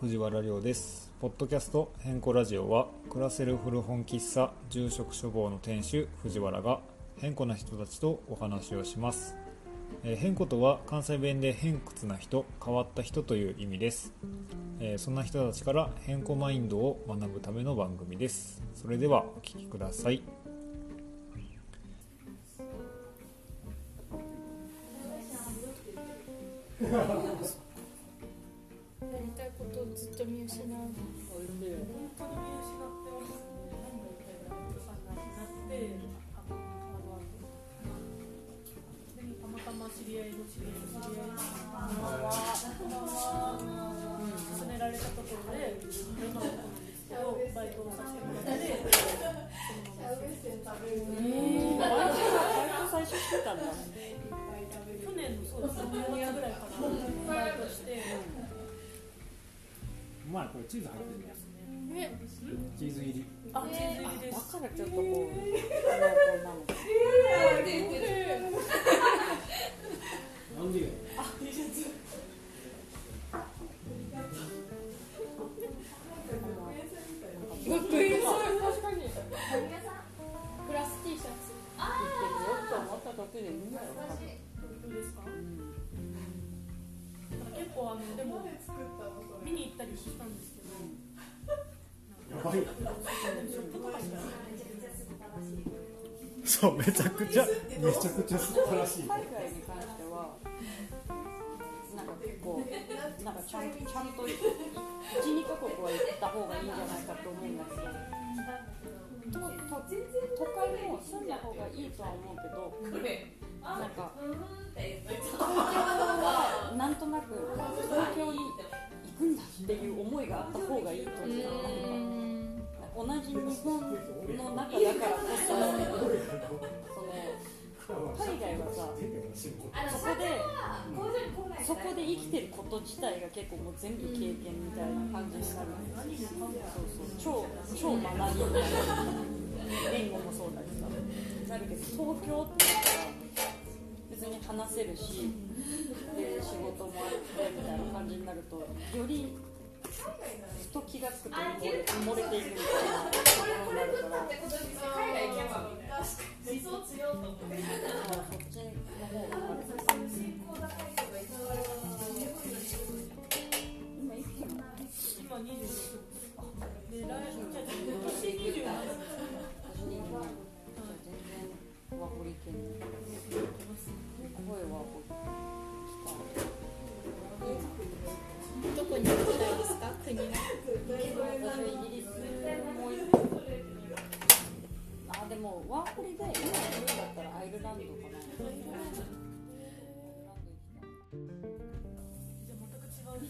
藤原亮です。ポッドキャスト変更ラジオは暮らせる古本喫茶住職処方の店主藤原が変更な人たちとお話をします、えー変更とは関西弁で偏屈な人変わった人という意味です、えーそんな人たちから変更マインドを学ぶための番組です。それではお聞きくださいやりたい。見失う本当に見失ってますね。何かになって、あの、あの、でたまたま知り合いの知り合いの知り合いの勧められたところで、女の子なんですけど、バイトをさせてもらって、たんだ。去年のそうですね、10月ぐらいからバイトして、うまいこれチーズ入って。るねえチーズ入りあ、チーズ入りですだ。からちょっとこう、濃厚なのか。なんでよ学園確かにプラス T シャツ言って。みよと思った時でいいんだよ。本当ですかうん結構あのでも作っ見に行ったりしたんですけど、やばいそうめちゃくちゃめちゃくちゃ素晴らしい。海外に関しては、なんか結構、なんかちゃんちゃんと1、2カ国は行った方がいいんじゃないかと思うんだけど、とと都会も住んだ方がいいとは思うけど、の中だからこそ、その海外はさ、そこで、そこで生きてること自体が結構もう全部経験みたいな感じになるんですよ。そうそう、超、超学びみたいな。言語もそうだけどなるけど、東京ってなったら、別に話せるし、で、仕事もあってみたいな感じになると、より、ふと気がつくと埋もれ埋もれていくみたいなところになるから、そうそっちの方が今いなの今26です。で、来じゃあ今年27です。私全然ワホリ県に声はこういいなどこに私はイギリスも行くあでもワーホリで今行くんだったらアイルランドかなアイルランドじゃあ全く違う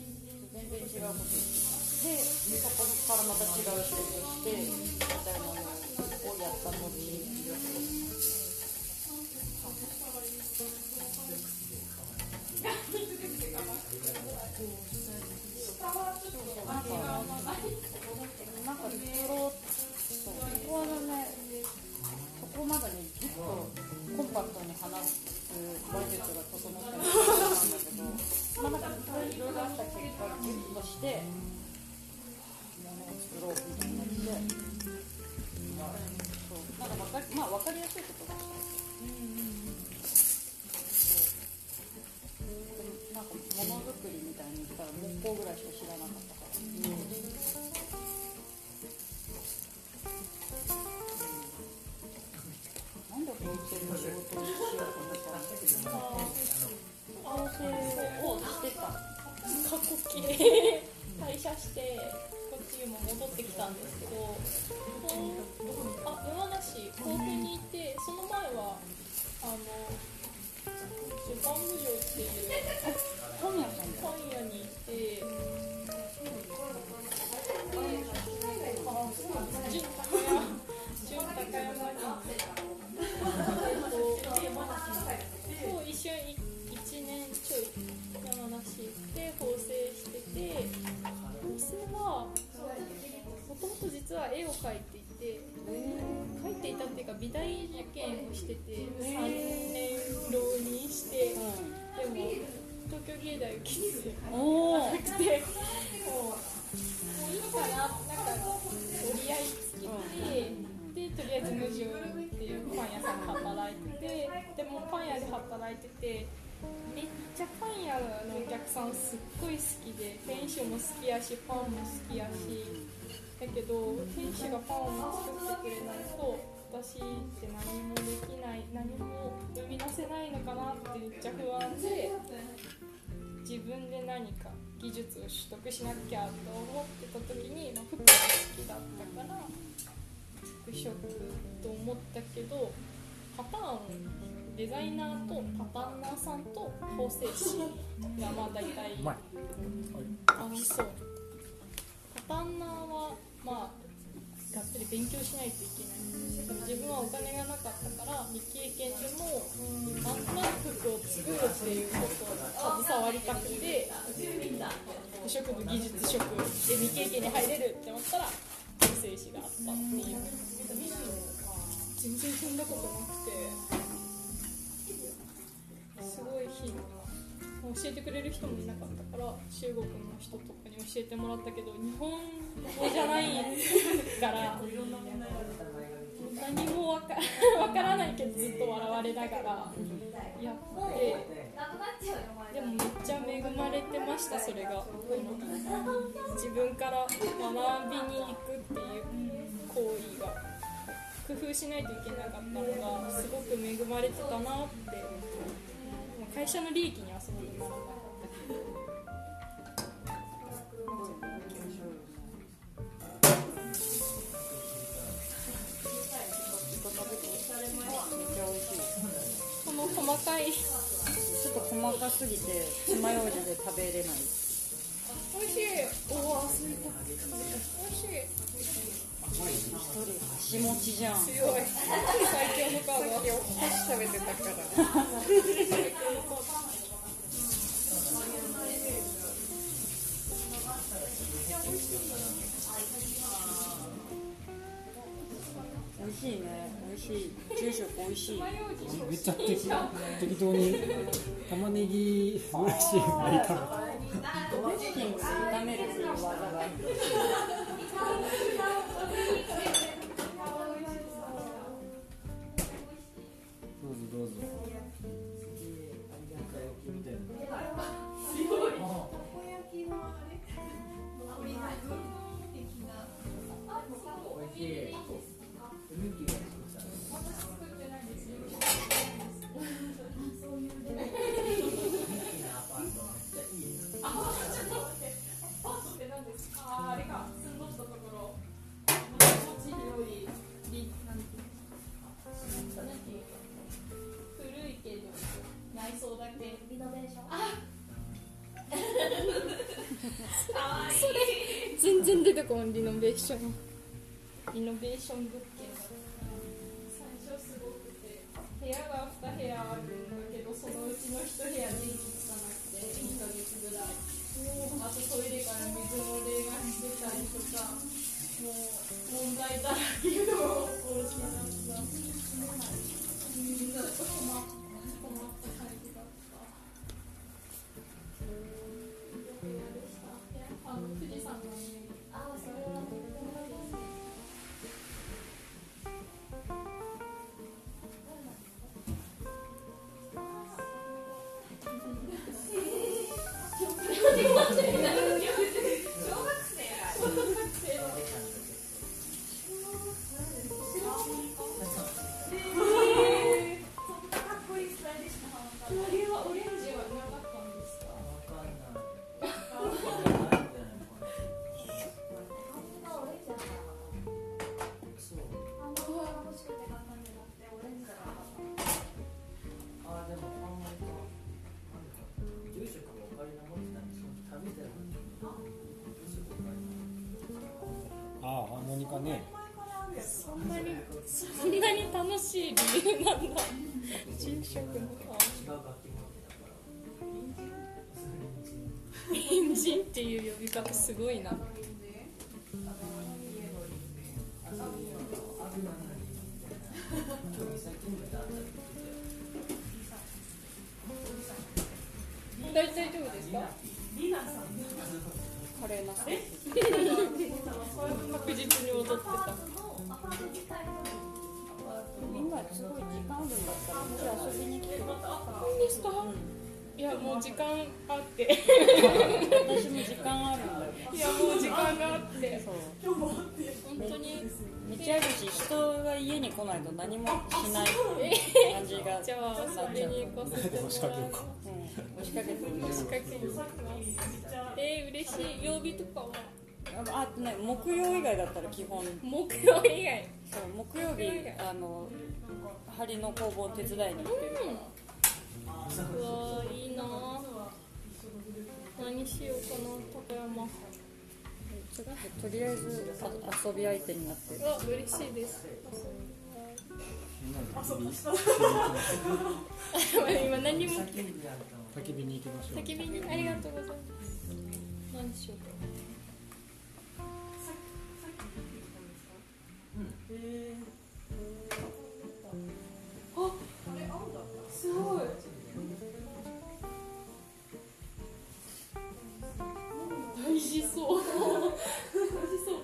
全然違うことでそこからまた違う仕事をしてみたいなのをやった後にこはねそこまでにギュッとコンパクトに話す話術が整ってなかったんだけどまあなんかいろいろあった結果ギュッとしてものを作ろうみたいになってそうなんかわかりまあ分かりやすいことだしそうでもなん。かものづくりみたいに言ったら木工ぐらいしか何か技術を取得しなきゃと思ってた時に、まあ、服が好きだったから服飾と思ったけどパターンデザイナーとパターンナーさんと縫製師がまあ大体うまい。あそう。パターンナーはまあがっつり勉強しないといけないでも自分はお金がなかったから未経験でもなんとなく服を作るっていうことを携わりたくて服飾部技術職で未経験に入れるって思ったら縫製師があったっていう。全然そんなことなくて。教えてくれる人もいなかったから中国の人とかに教えてもらったけど日本語じゃないから何もわか からないけどずっと笑われながらやってでもめっちゃ恵まれてましたそれが。自分から学びに行くっていう行為が。工夫しないといけなかったのがすごく恵まれてたなって。会社の利益に細かい。ちょっと細かすぎて爪楊枝で食べれない。美味しい。おおすいた美味しい。一人箸持ちじゃん。強い。最強のカード箸食べてたから。美味しい味しいね。美味しい。住職美味しい。めっちゃ適適当に玉ねぎドレッシング入れたのドレッシング炒めるってい。う技があるどうぞどうぞあーあ然出てこんリノベーションリノベーション物件最初すごくて部屋が2部屋あるんだけどそのうちの1部屋電気つかなくて2ヶ月ぐらいあとトイレから水漏れがしてたりとかもう問題だらけのお家だった方すごいな遊びに行か。せて押しかけてるんです。仕掛けえー、嬉しい。曜日とかは？ああとね木曜以外だったら基本。木曜以外。そう木曜日あの針の工房手伝いに行ってるうわーいいな何しようかな高山。ちょっととりあえずあ遊び相手になってる。うわ嬉しいです今何も焚き火に行きましょう焚き火にありがとうございます。何しようかえあすごい。大事そう。大事そう。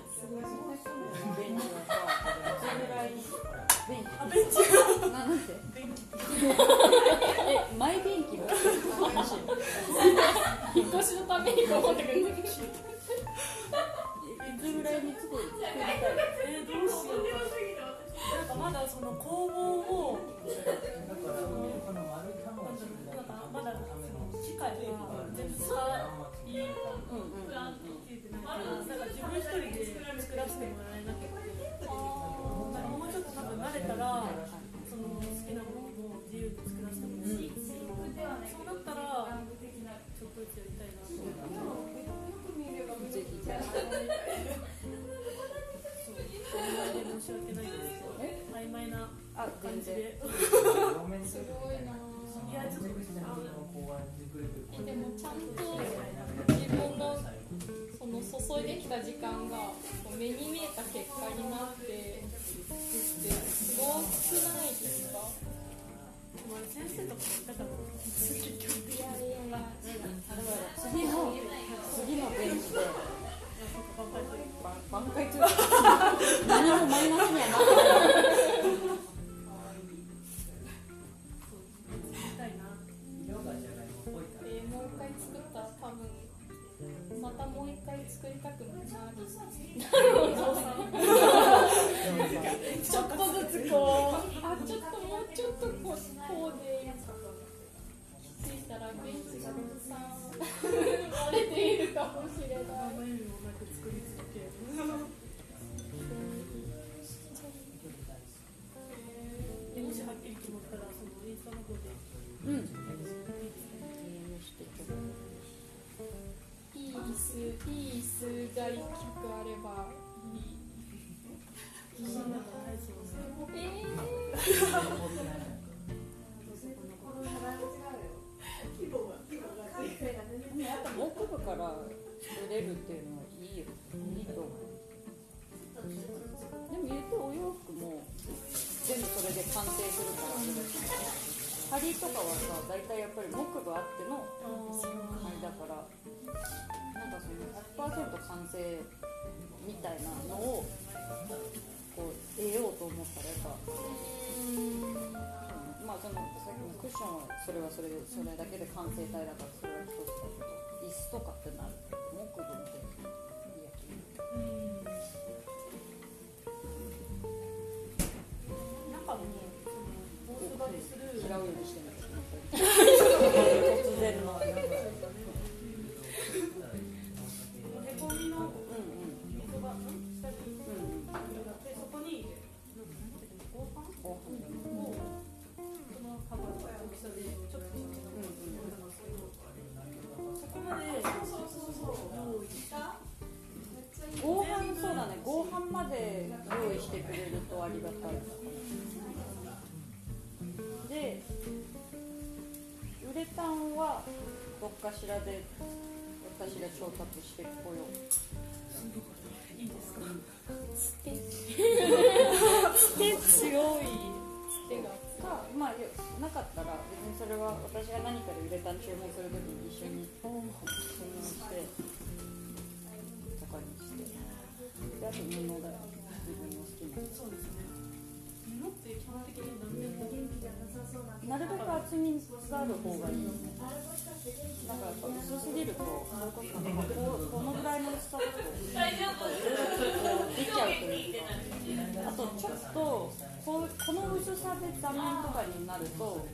ベンチはさどれぐらい。ベンチあベンチなんて電気えマイ電気の話引っ越しのためにと思ってくれてるいつぐらいに作るえー、どうしようなんかまだその工房をまだ機械が全部使いうんうんうん切れてないからなんか自分一人で作らせてもらえなくて。なんかもうちょっと多分慣れたらその好きなものも自由に作らせてもらえるし、そうなったらちょっとずつやりたいなと思って申し訳ないですえ曖昧な感じですごいないやちょっとえでもちゃんと自分のその注いできた時間がこう目に見えた結果になってってすごくないですか？お前先生とか言ったから結局いやいやいや次の次のベンチで頑張ってば挽回というか何もマイナスにはな。っての100%完成みたいなのをこう得ようと思ったらやっぱそうねまあそのさっきのクッションはそれはそれでそれだけで完成体だからそれは一つだけど椅子とかってなると木部っていや気に中もそのボース張りする嫌うようにしてる突然のありがたい。でウレタンはどっかしらで私が調達してこよう。いいですか？つてつて強い。つてが。かまあなかったら別にそれは私が何かでウレタン注文するときに一緒に注文してとかにして。であと布だよそうですね布って基本的に何年もなるべく厚みがある方がいいよねなんかやっぱ薄すぎるとここのぐらいの薄さだとこう出ちゃうという。かあとちょっとこうこの薄さで断面とかになると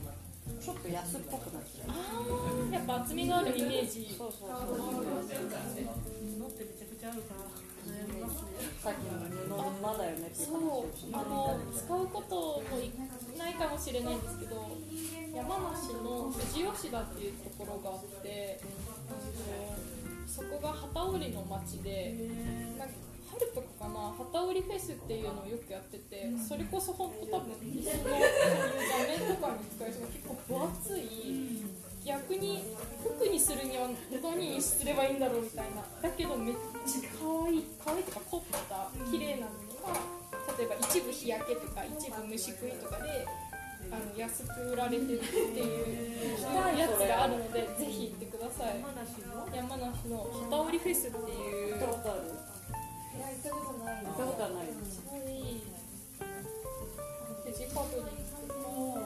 ちょっと安っぽくなっちゃうあーやっぱ厚みがあるイメージそうそうそう。布ってめちゃくちゃ合うからさっきの布のまだよねっていうそうあの使うこともないかもしれないんですけど山梨の富士吉田っていうところがあってあのそこが機織りの町でなんか春とかかな機織りフェスっていうのをよくやっててそれこそ本当多分椅子のそういう画面とかに使えそう結構分厚い逆に服にするには何にすればいいんだろうみたいな。だけどめっちゃ可愛い可愛いとか凝った綺麗なのが例えば一部日焼けとか一部虫食いとかであの安く売られてるっていうやつがあるのでぜひ行ってください。山梨の山梨の機織りフェスっていう行ったことあるい。や行ったことない。行ったことはない。すごい。フジファブリックの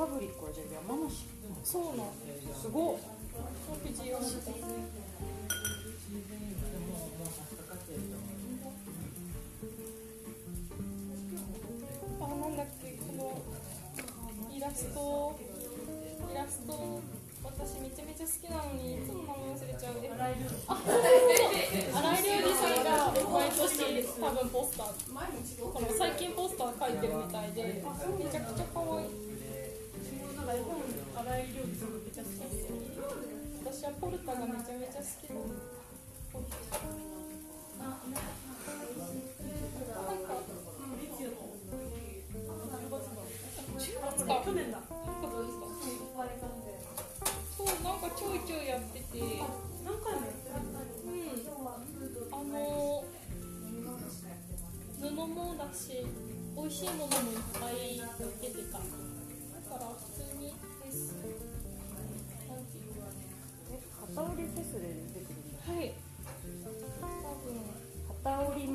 ファブリックはじゃあ山梨そうなんすごっ富士吉田あなんだっけこのイラストイラスト私めちゃめちゃ好きなのにいつも名前忘れちゃうえあそうそう荒井良二さんが毎年多分ポスターこの最近ポスター書いてるみたいでめちゃくちゃ可愛いか絵本荒井良二さんがめっちゃ好きで私はポルタがめちゃめちゃ好きだなんか10月か去年だそうなんかちょいちょいやってて何回もやってるうんあの布もだし美味しいものもいっぱい出てた。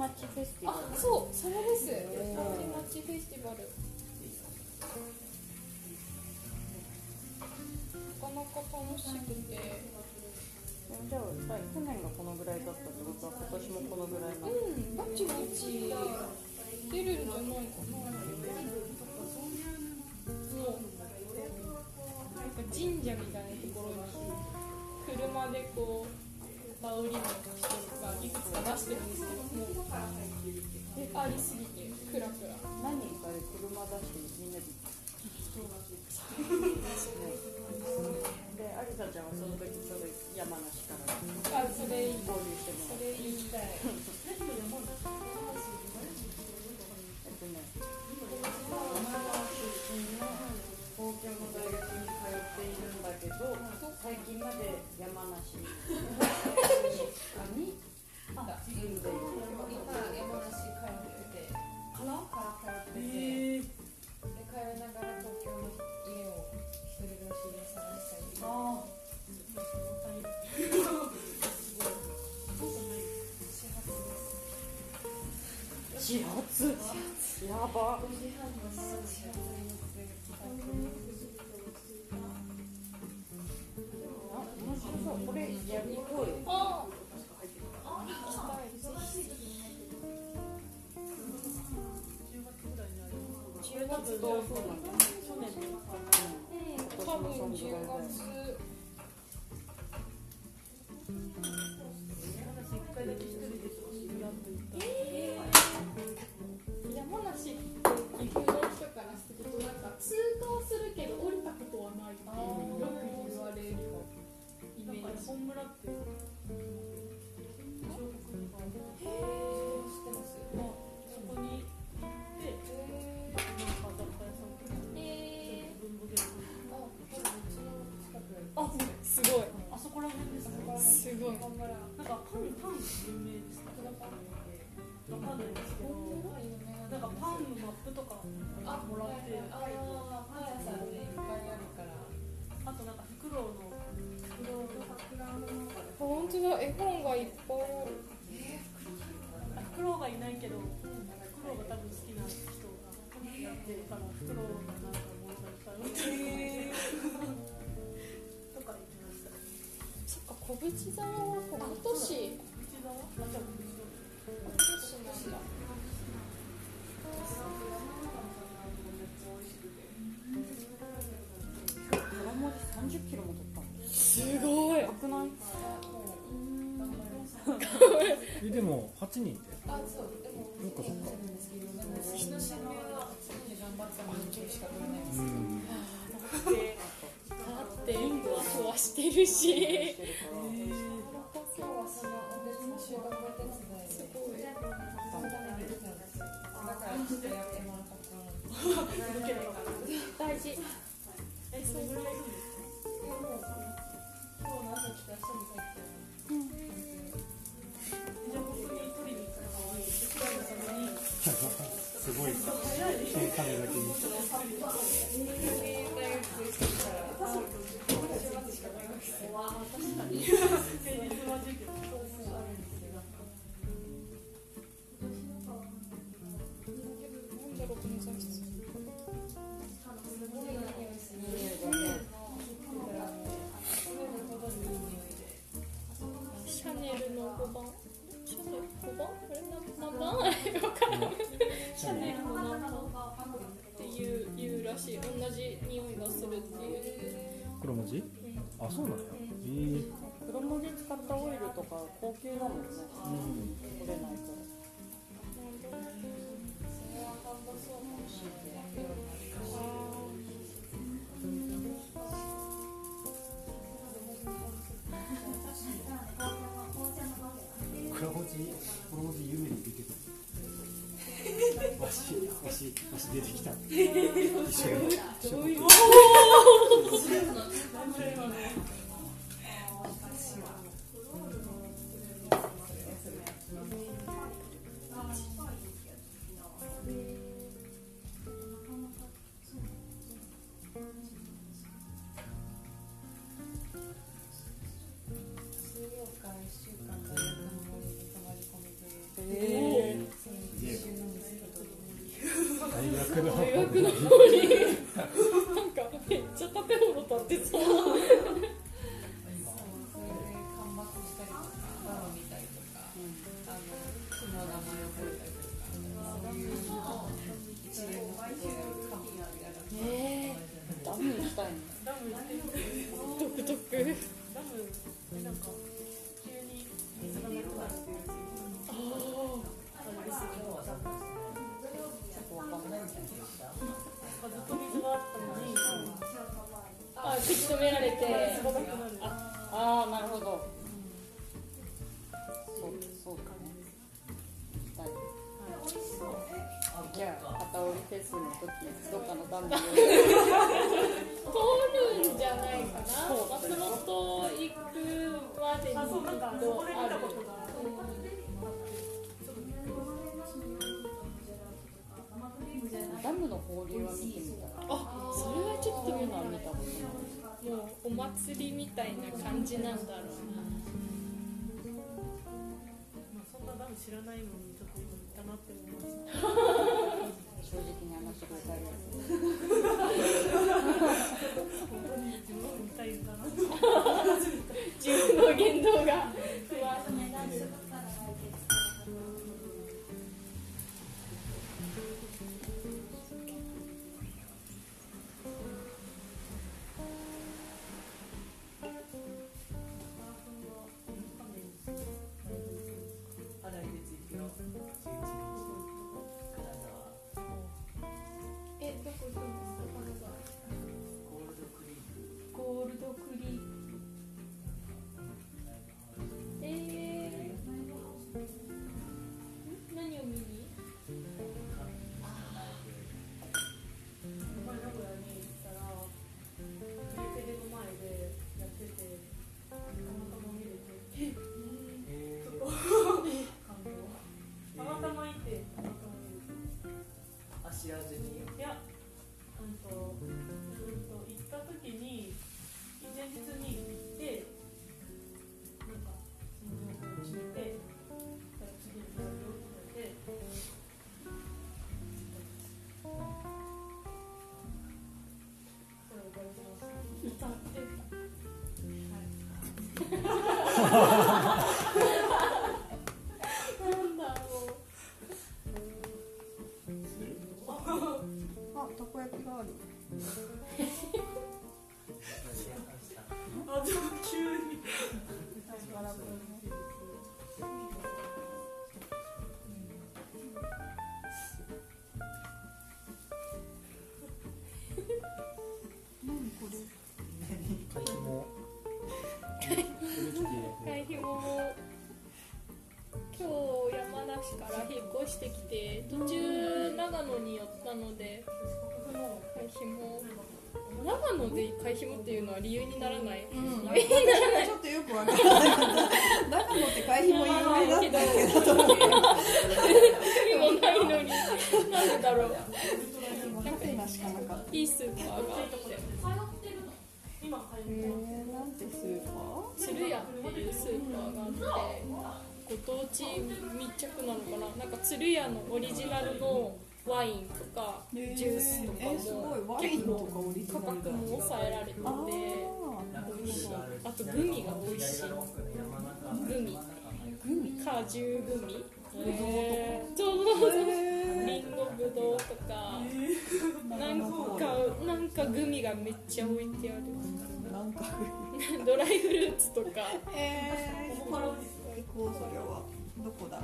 旗織り町フェスティバあルそうそれです。香り町フェスティバル。なかなか楽しくて。じゃあさ去年がこのぐらいだったってことは今年もこのぐらいなのうんぼちぼち出るんじゃないかな。もう。なんか神社みたいなところに車でこうバウリの人がいくつか出してるんですけどもうありすぎてクラクラ。何人かで車出してみんなでで有沙ちゃんはその時ちょうど山梨から。あそれいい合流してもらそれ言い。たいえっとね山梨出身の東京の大学に通っているんだけど最近まで山梨 に住ん。でいる今山梨通っててからから通ってて、えー、で帰りながら東京の家を一人暮らしで探したりああ始発やばあ面白そうこれやりこう10月ぐらいにある10月と去年多分10月ってるから黒がなんかもう歌うとか言ってましたそっか小淵沢は今年口座はあじゃあ今年なんだ衣で30キロも取ったのすごい。よくないえでも8人って。あそうでもそっかそっか月の新聞は常に頑張ったのに今日しか取れないですうん。だってふわふわしてるしてるから今日はその別の収穫お手伝いでごいそのために来たんですだからちょっとやってもらった大事えそれぐらいい今日の朝来た人に帰ってすごい早いですカメだけにか高級だもんね。うん。取れないあ口止められて。ああなるほど。そうそうかね行きたいじゃあ片織りフェスの時どっかのダムに通るんじゃないかな。松本行くまでにあそうなんかそこで見たことがあるダムの放流は見てみたら。あそれはちょっとそういう見たのは見たことないもうお祭りみたいな感じなんだろうまあそんなダム知らないのにちょっとって思いました正直に話してくれり本当に自分たいんだなな自分の言動が just the 日山梨から引っ越してきて途中長野に寄ったので会費も長野で会費もっていうのは理由にならない、うん、私もちょっとよくわからない。長野って会費も有名だったけど。もないのになんでだろうハテナしかなかったいいスーパーがあってえー、なんてスーパ鶴屋っていうスーパーがあってご当地密着なのかな？なんか鶴屋のオリジナルのワインとかー。ジュースとかえー、すごい。もワインとかオリジ価格も抑えられてて美味しいあとグミが美味しい。グミ。グミ。果汁グミえそうそうそうリンゴぶどうとか。なんかなんかグミがめっちゃ置いてある。なんか ドライフルーツとか。えー、最高それはどこだ？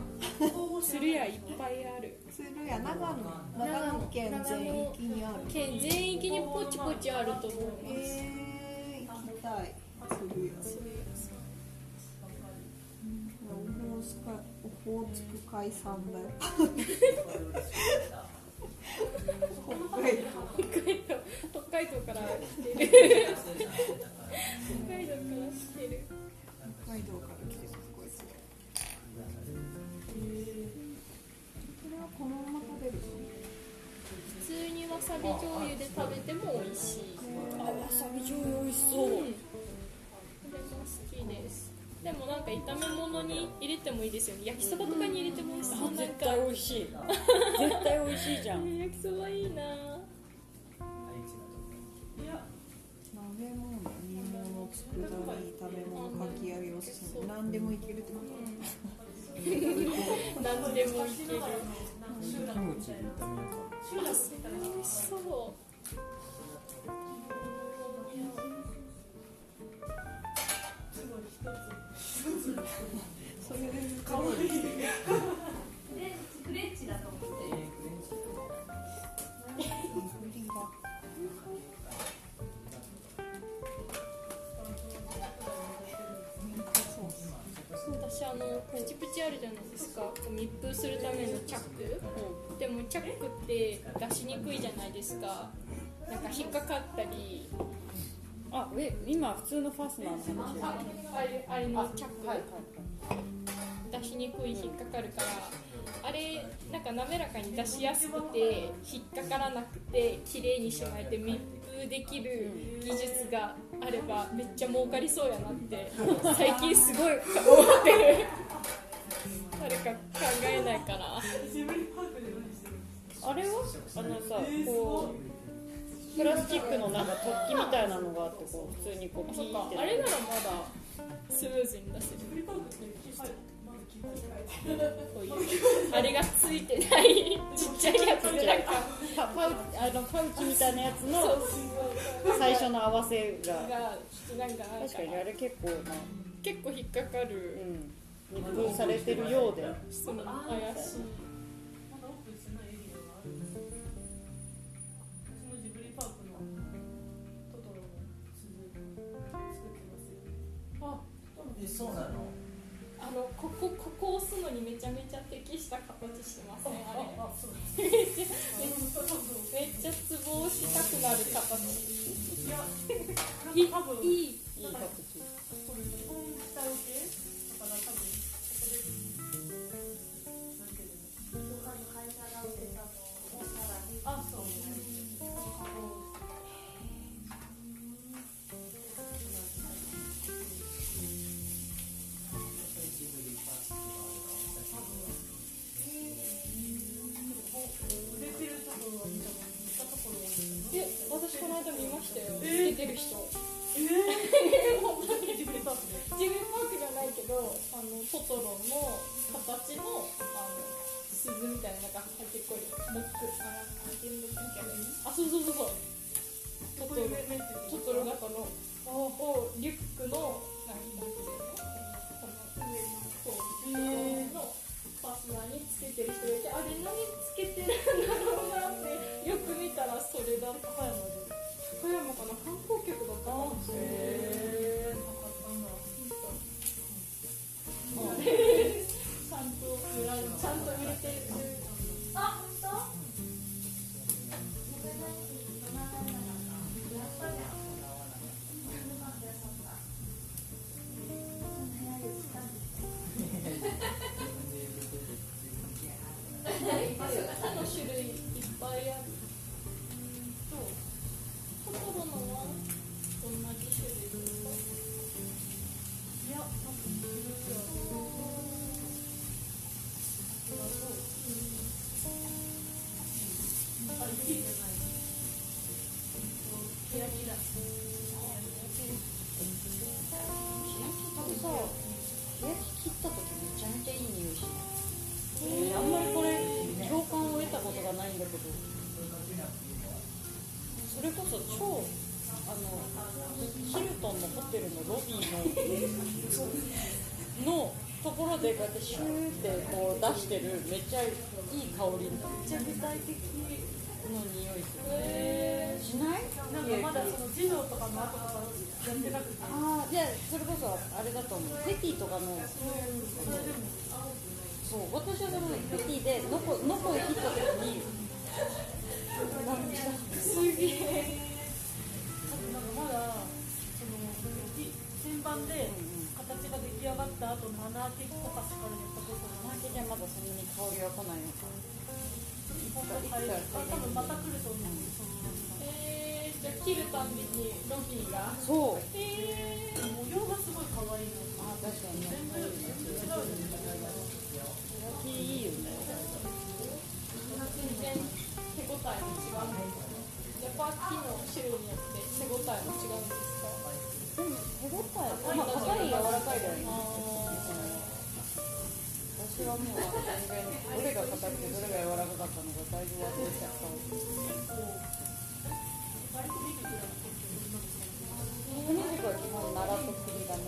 鶴屋いっぱいある。鶴屋長野。長野。県全域にある県全域にポチポチあると思いますえー、行きたい。鶴屋。鶴屋。さんオホーツク海産だよ。北海道。北海道北海道から来てる。北海道。から来てる北海道から来てるこのまま食べるの？普通にわさび醤油で食べても美味しい。あわさび醤油美味しそう。ん。これも好きです。でもなんか炒め物に入れてもいいですよね。焼きそばとかに入れてもいいしなんか。絶対美味しい 絶対美味しいじゃん。焼きそばいいな。鍋物煮物佃煮炒め物かき揚げおすすめ。何でもいけるってこと？何でもいけるキムチ炒めようかあそれ美味しそう私あのプチプチあるじゃないですか密封するためのチャック、でもチャックって出しにくいじゃないですか。なんか引っかかったり。あえ今普通のファスナーの話？ああれあれのチャック、はい出しにくい引っかかるから。あれなんか滑らかに出しやすくて引っかからなくて綺麗にしまえて密封できる技術があればめっちゃ儲かりそうやなって最近すごい思ってる誰か考えないかなあれは？あのさこうプラスチックのなんか突起みたいなのがあってこう普通にこうピーってか。あれならまだスムーズに出せる。こういうあれがついてない。ちっちゃいやつでなんかパパウあのパウチみたいなやつの最初の合わせが。がなんか。確かにあれ結構な。結構引っかかる。うん密封されてるようで。怪しい。まだオープンしてないエリアがある私のジブリパークのトトロの鈴作ってますよあえそうなのあのここここ押すのにめちゃめちゃ適した形してません。あれ。あそうめっちゃめっちゃツボをしたくなる形。いやい多分いいいい形る人。えー、本当に自分マークじゃないけどあのトトロの形のあの鈴みたいななんか入ってこいモックああそうそうそうそうトトロトトロ型のをリュックの何リュックでこの上のこうのファスナーにつけてる人がいてあれ何つけてるんだろうなってよく見たらそれだった高山かな韓国客だそれこそ超あのヒルトンのホテルのロビーののところでこうやってシューってこう出してるめっちゃいい香りめっちゃ具体的の匂いするへしない。なんかまだその児童とかの後とかやってなくてああいやそれこそあれだと思うペティとかのそれでもそう私はそのペティでノコノコを切った時にすげえなんかまだその旋盤で形が出来上がった後の穴開けとかしかやったことないマーケじゃまだそんなに香りは来ないの？か多分また来ると思う。そのえ、じゃあ切るたんびにロビーがそう。えー、模様がすごい可愛いの？あ確かに全部違う。よね焼きいいよねえも違うんですかやっぱ木の種類によって手応えも違うんですかでも手応えまあ硬い柔らかいだよね私はもう全然どれが硬くてどれが柔らかかったのかだいぶ忘れちゃった骨軸は基本奈良と栗だね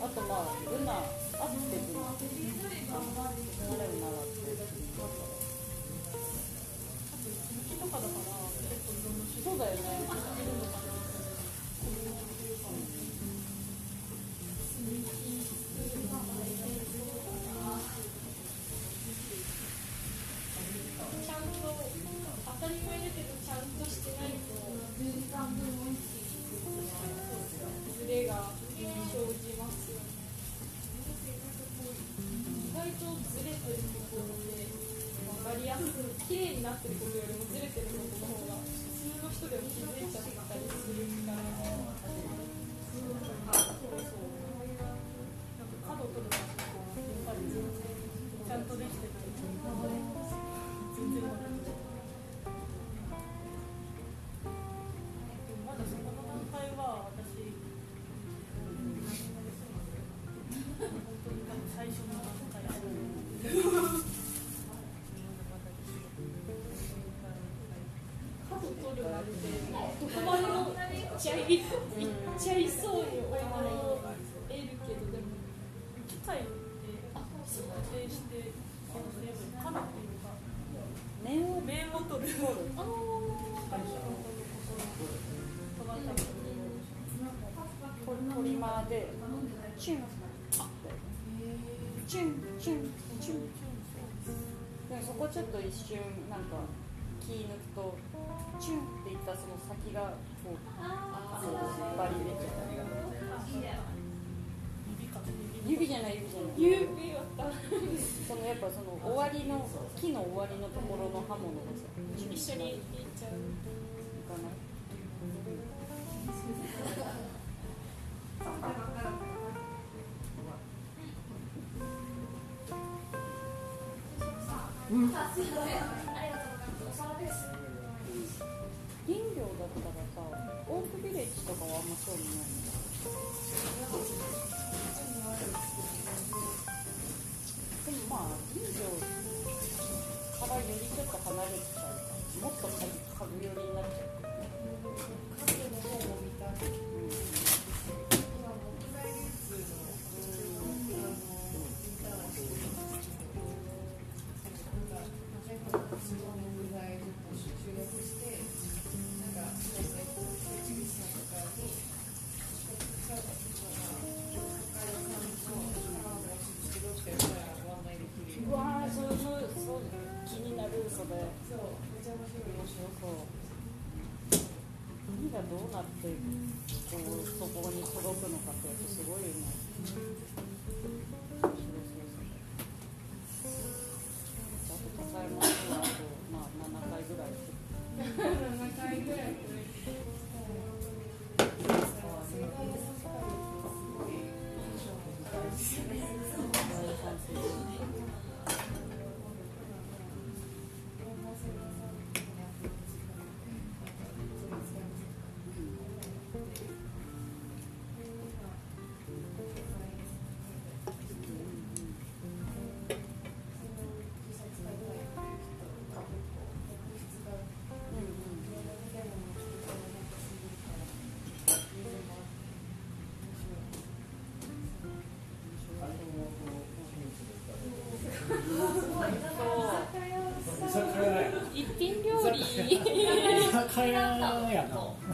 あとまあルナ一瞬なんか気抜くとチュンっていったその先がこうバリ出ちゃう指か指じゃない指じゃない。指はったそのやっぱその終わりの木の終わりのところの刃物がさ一緒にい。っちゃうい。かない林業だったらさオープビレッジとかはあんま興味ないの？何がどうなってこうそこに届くのかってやっぱすごいよね。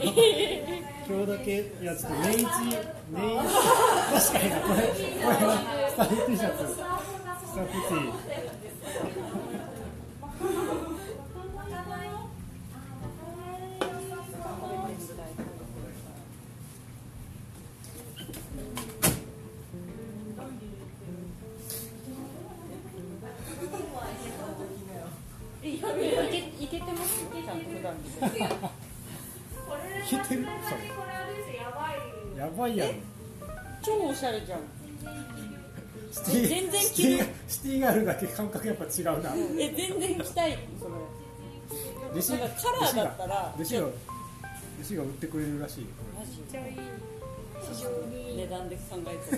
今日だけいやちょっと年一年一。確かにこれこれはスタッフ T シャツ。スタッフ T 超おしゃれじゃん。シティ全然シティシティガールだけ感覚やっぱ違うな。え全然着たい。それ弟子なんかカラーだったら弟子が弟子が売ってくれるらしいちゃいい。非常に値段で考えて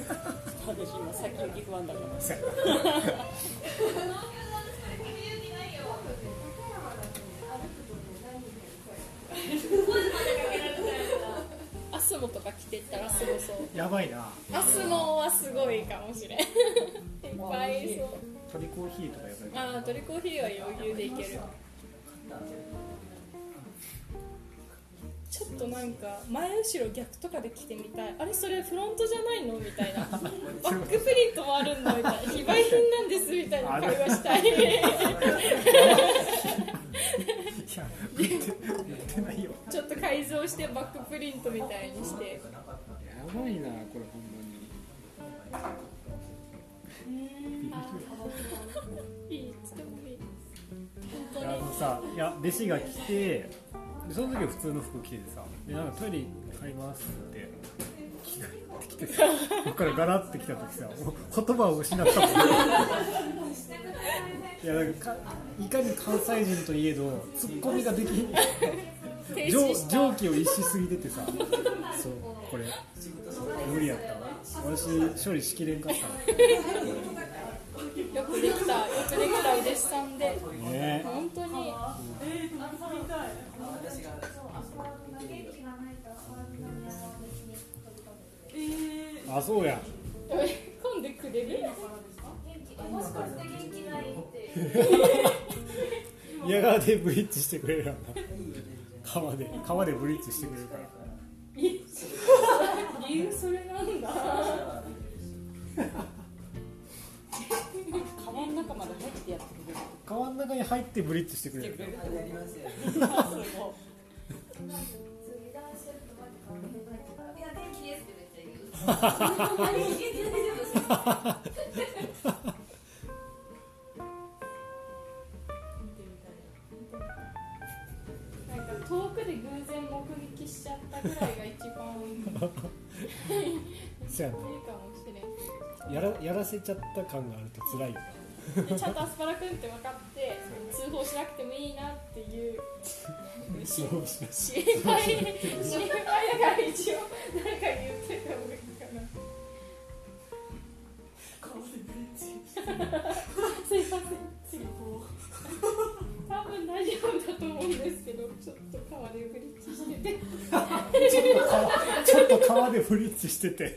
私今先行き不安だから スモとか着てったらすごそう。やばいな。アスモはすごいかもしれん。いっぱいいそう。鳥コーヒーとかやばいああトリコーヒーは余裕でいける。ちょっとなんか前後ろ逆とかで着てみたい。あれそれフロントじゃないのみたいな。バックプリントもあるんだみたいな。非売品なんですみたいな会話したい。いや売って売ってないよ。ちょっと改造してバックプリントみたいにして。やばいなこれほんまに。いいつでもいいいやあのさいや弟子が来てでその時は普通の服着ててさでなんかトイレ買いますって着替えてきてさこっからガラッて来た時さ言葉を失ったもんいやなんかかいかに関西人といえどツッコミができ停蒸止した蒸気を逸しすぎててさそうこれ無理やった。わ私処理しきれんかったよくできたよくできたお弟子さんで。ね。本当に。えー、えー、あそうや。混んでくれる？嫌がでブリッジしてくれるやんな川で川でブリッジしてくれるから。理由それなんだ。カバンの中まで入ってやってくれる川の中に入ってブリッジしてくれるくれるやりますよ。すごい遠くで偶然目撃しちゃったぐらいが一番いいかそうやなもしれんやらやらせちゃった感があると辛いよ。でちゃんとアスパラくんって分かって通報しなくてもいいなっていう。心配。心配だから一応誰かに言ってた方がいい すいません。多分大丈夫だと思うんですけどちょっと川でフリッチしてて。ちょっと川でリッしてて。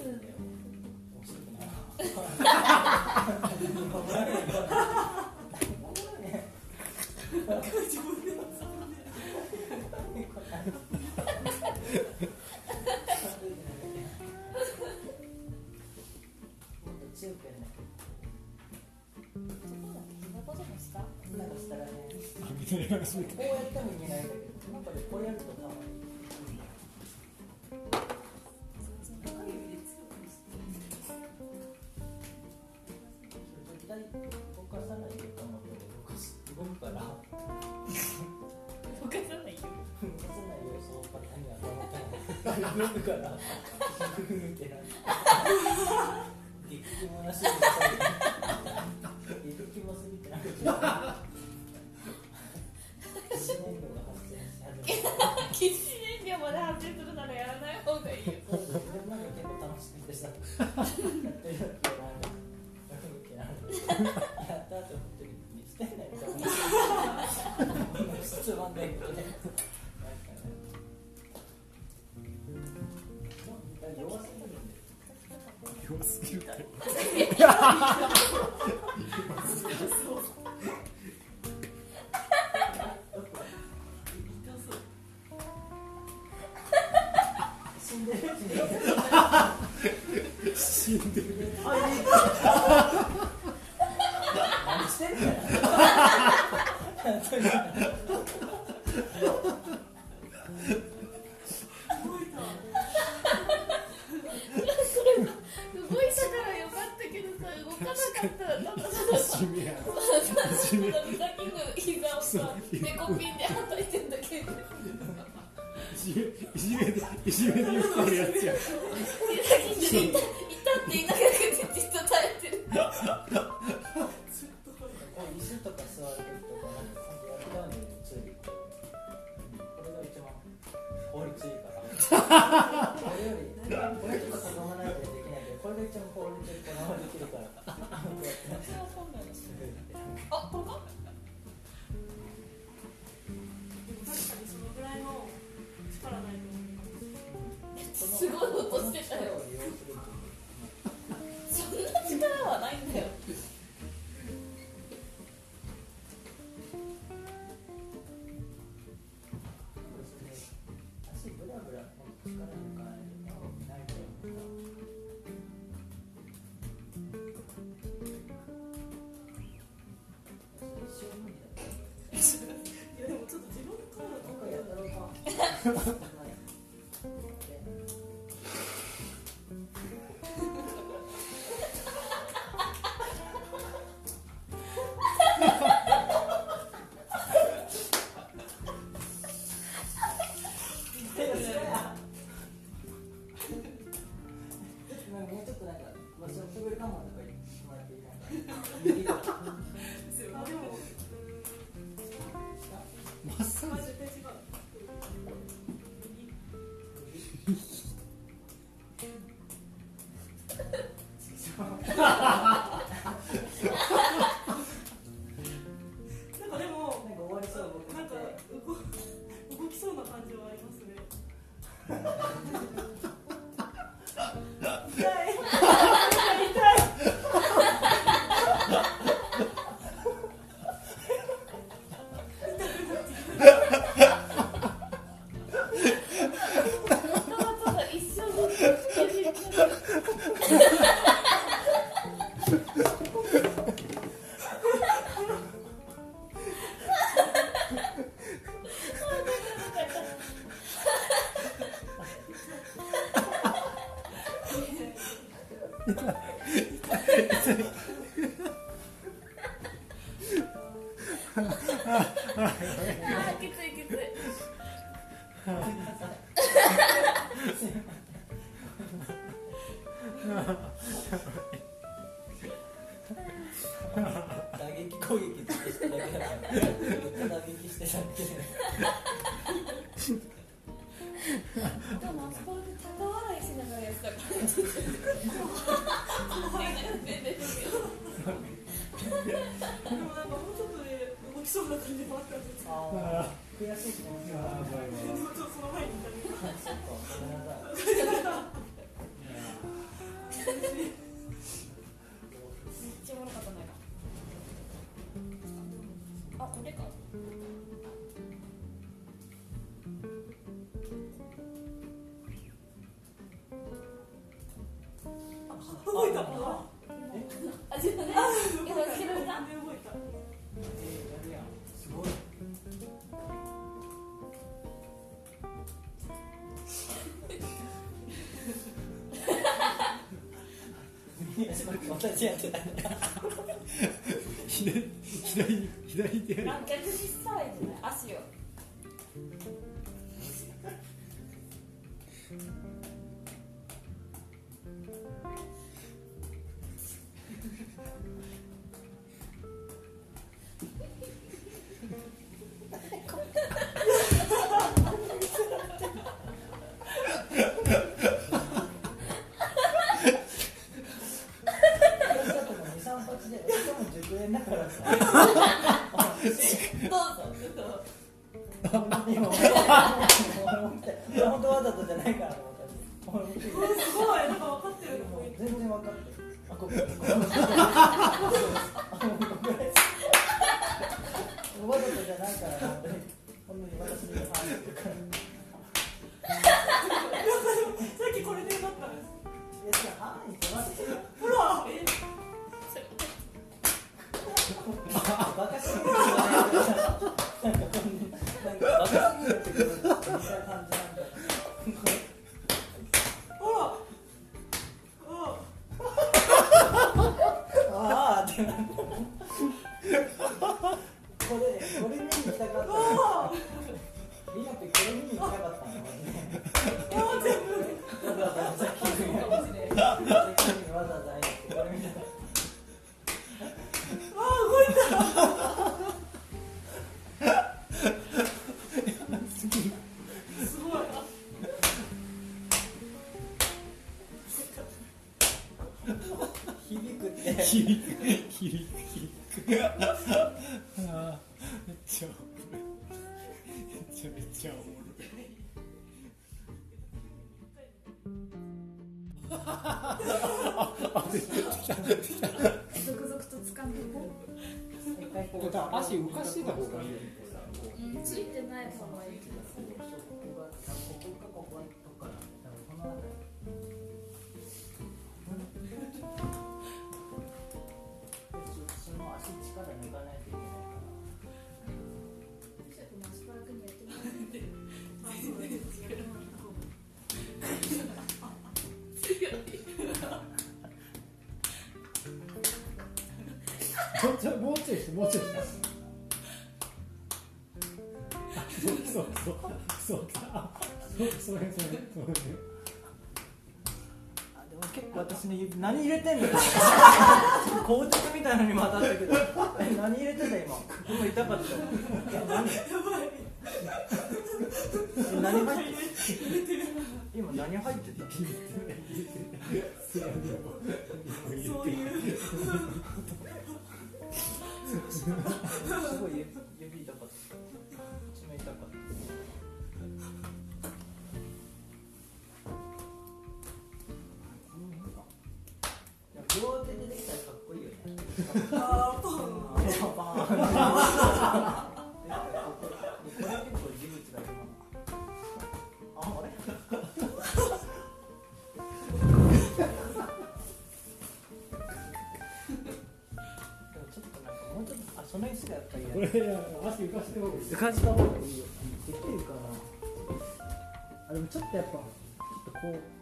飲むから。結局 もなし。死んでる。何してん。何かったらただたや地味やだけの膝をさ猫ピンで叩いてんだけどいじめいじめでよくあるやつやって痛い私やった 左左左手。やる逆にしたらいいんじゃない足を。めっちゃおもろい。めちゃめちゃおもろい。続々と掴んで足浮かしてた方がい。い。つい。てない。方がい。い。がここに行かないといけないからもうちょいしてもうちょいしてそうそうそうそうそうそうそうそうそうそうそう私の指何入れてんの鋼鉄みたいなのにも当たったけどえ何入れてた今今痛かったえ何え何入って今何入ってたそういうすごい指痛かった爪痛かった足浮かした方がいいよ。できるかなあでもちょっとやっぱちょっとこう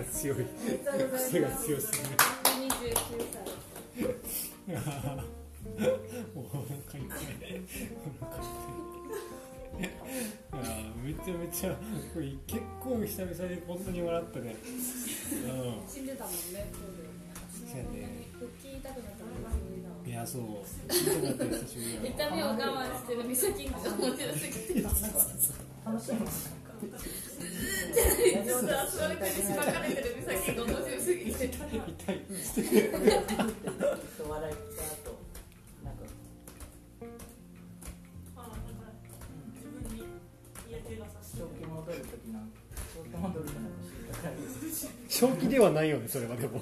が強い。癖が強すぎる。29歳もうお腹痛いお腹痛いあーめちゃめちゃこれ結構久々にこんなに笑ったね。う死んでたもんねそうやね腹筋痛くなったのが久しぶりだわん。いやそう。痛くなって久しぶりや痛みを我慢してる。美咲が面白す 楽しいもんなんか。上手な座り方にしばかれてる美咲が面白すぎて痛い痛いちょっと笑った後なんかあなんか自分に嫌気がさして正気戻る時なん正気戻るかなんか知りたい正気ではないよねそれはでも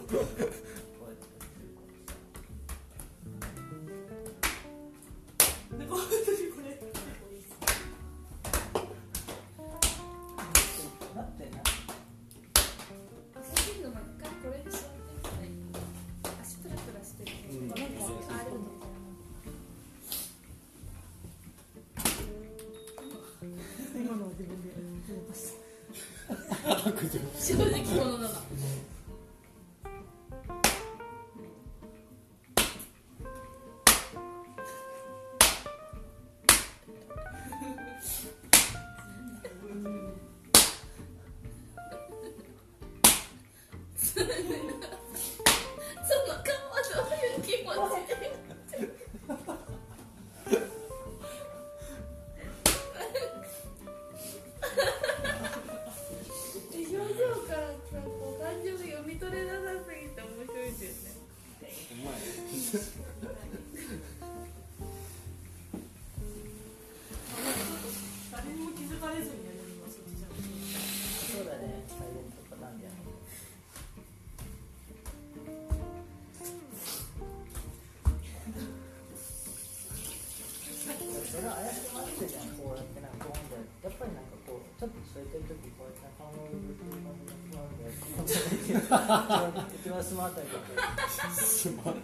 一番スマートにこうスマートや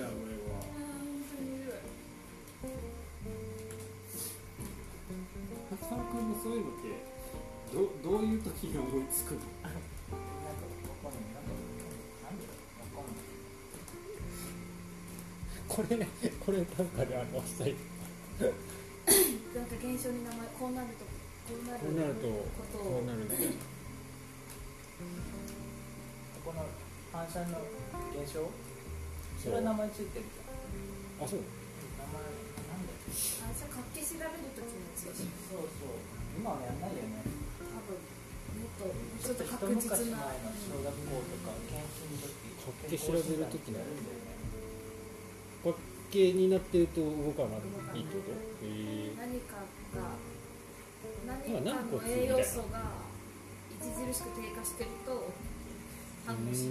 ばいわ浅野君もそういうのってどどういう時に思いつくのこれこれなんかであのしたいこう。なるとこう。なるねこの反射の現象それは名。前ついてるじゃんあそう。名。前なんだっけ反射活気調べるときのやそう。そう。今はやんないよね多分もっとちょっと確実な小学校とか研究の時調べるときのんだよねになってると動かないいってこと、何かが何かの栄養素が著しく低下してると反応ない発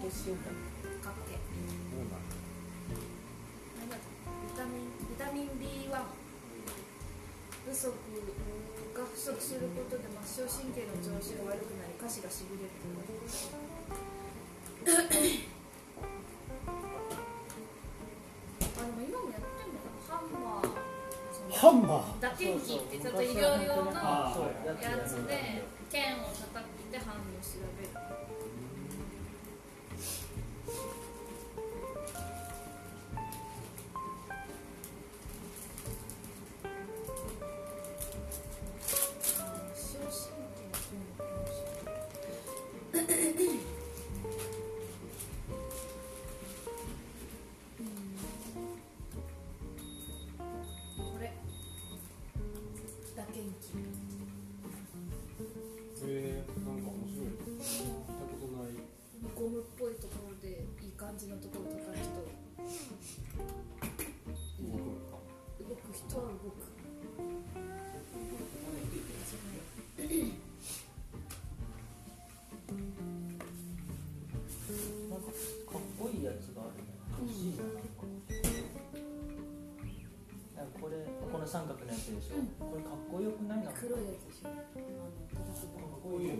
酵しかなかビタミンビタミン不足が不足することで末梢神経の調子が悪くなり歌詞がしびれるとかあでも今もやってハンマー。打剣機ってちょっと医療用のやつで剣を叩いて反応を調べる。三角のやつでしょ、うん、これかっこよくない？な黒いやつでしょ。かっこいい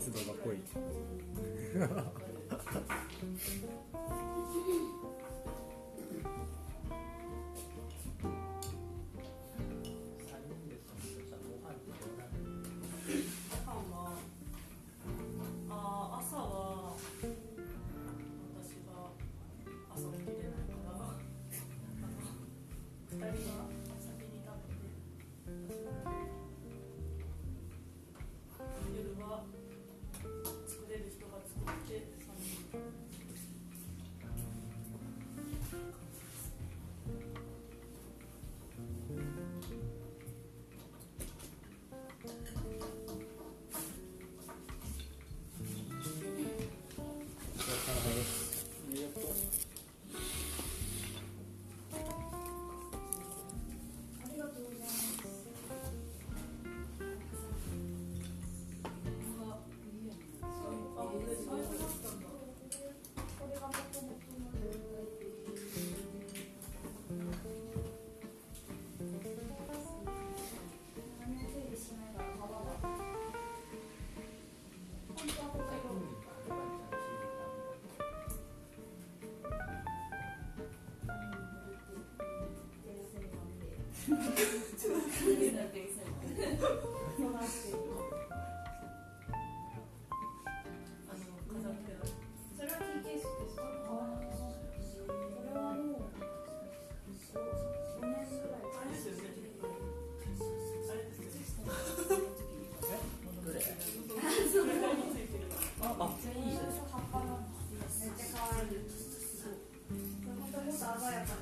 湿度が濃い。ちょっと。Araba yapalım.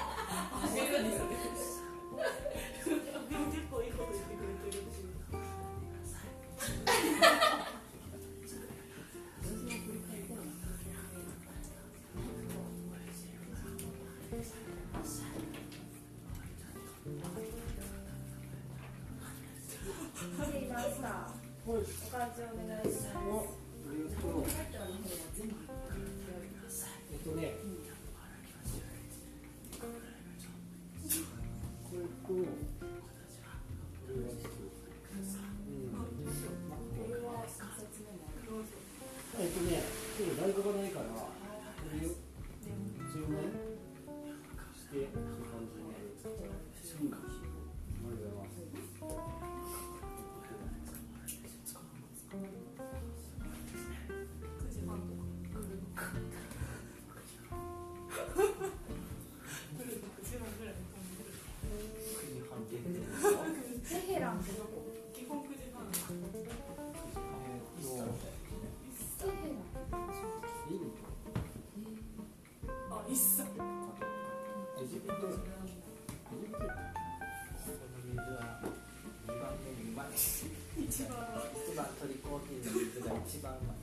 一番一番トリコーヒーの水が一番うまい。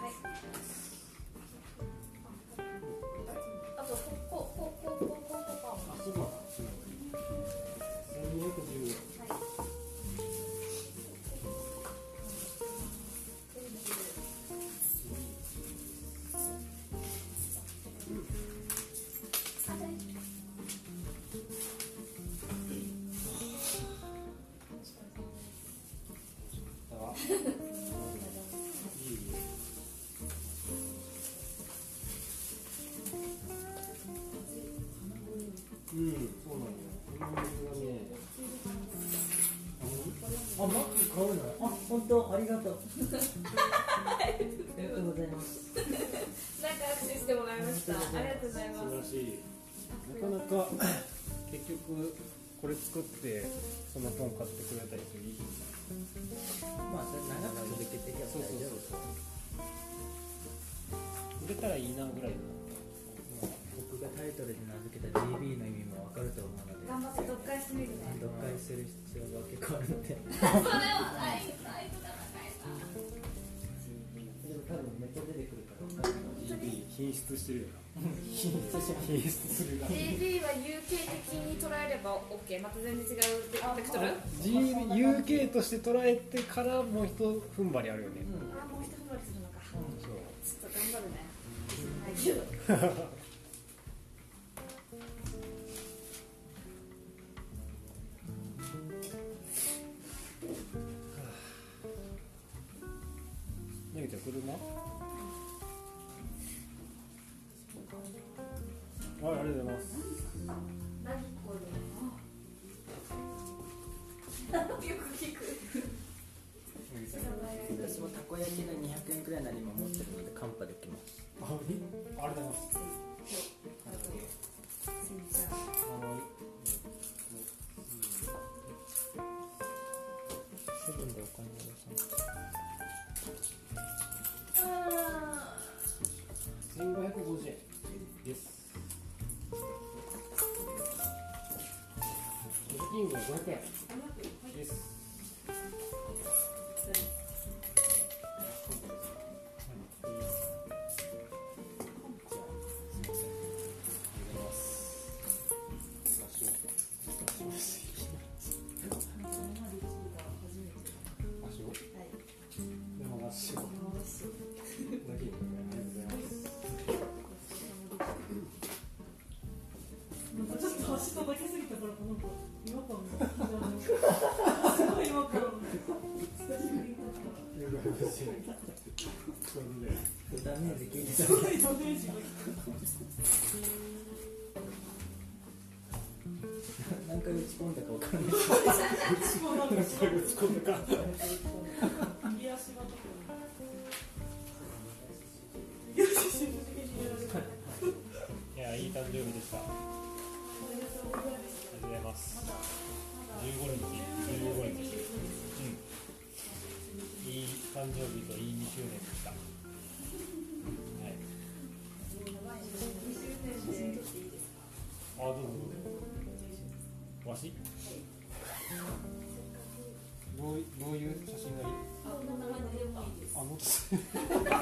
はいマック買うの？あ、本当、ありがとう。ありがとうございます。なんかアクセスしてもらいました。ありがとうございます。素晴らしい。なかなか結局これ作ってその本買ってくれた人いいまあ、それ長く続けていけばそうそう大丈夫そう。売れたらいいなぐらいの。僕がタイトルで名付けた GB の意味もわかると思う頑張って読解してみるね読解する必要が結構あるので。それはないないとかないさでも多分ネット出てくるから。GB 品質してるよな品質者品質するが AB は有形的に捉えれば OK また全然違うベクトルあ GB UK として捉えてからもう一踏ん張りあるよね、もう一踏ん張りするのかそうちょっと頑張るねはいけどめぐちゃん。車はいありがとうございます。何これよく聞く。私もたこ焼きが200円くらいなら今持ってるのでカンパできます。あありがとうございますち込んだかわからないもうなんだか打ち込んだか右足が特に右足にいやいい誕生日でした。ありがとうございますりがとうございます15日15日うんいい誕生日といい2周年わし？どういどういう写真がいい？あのいや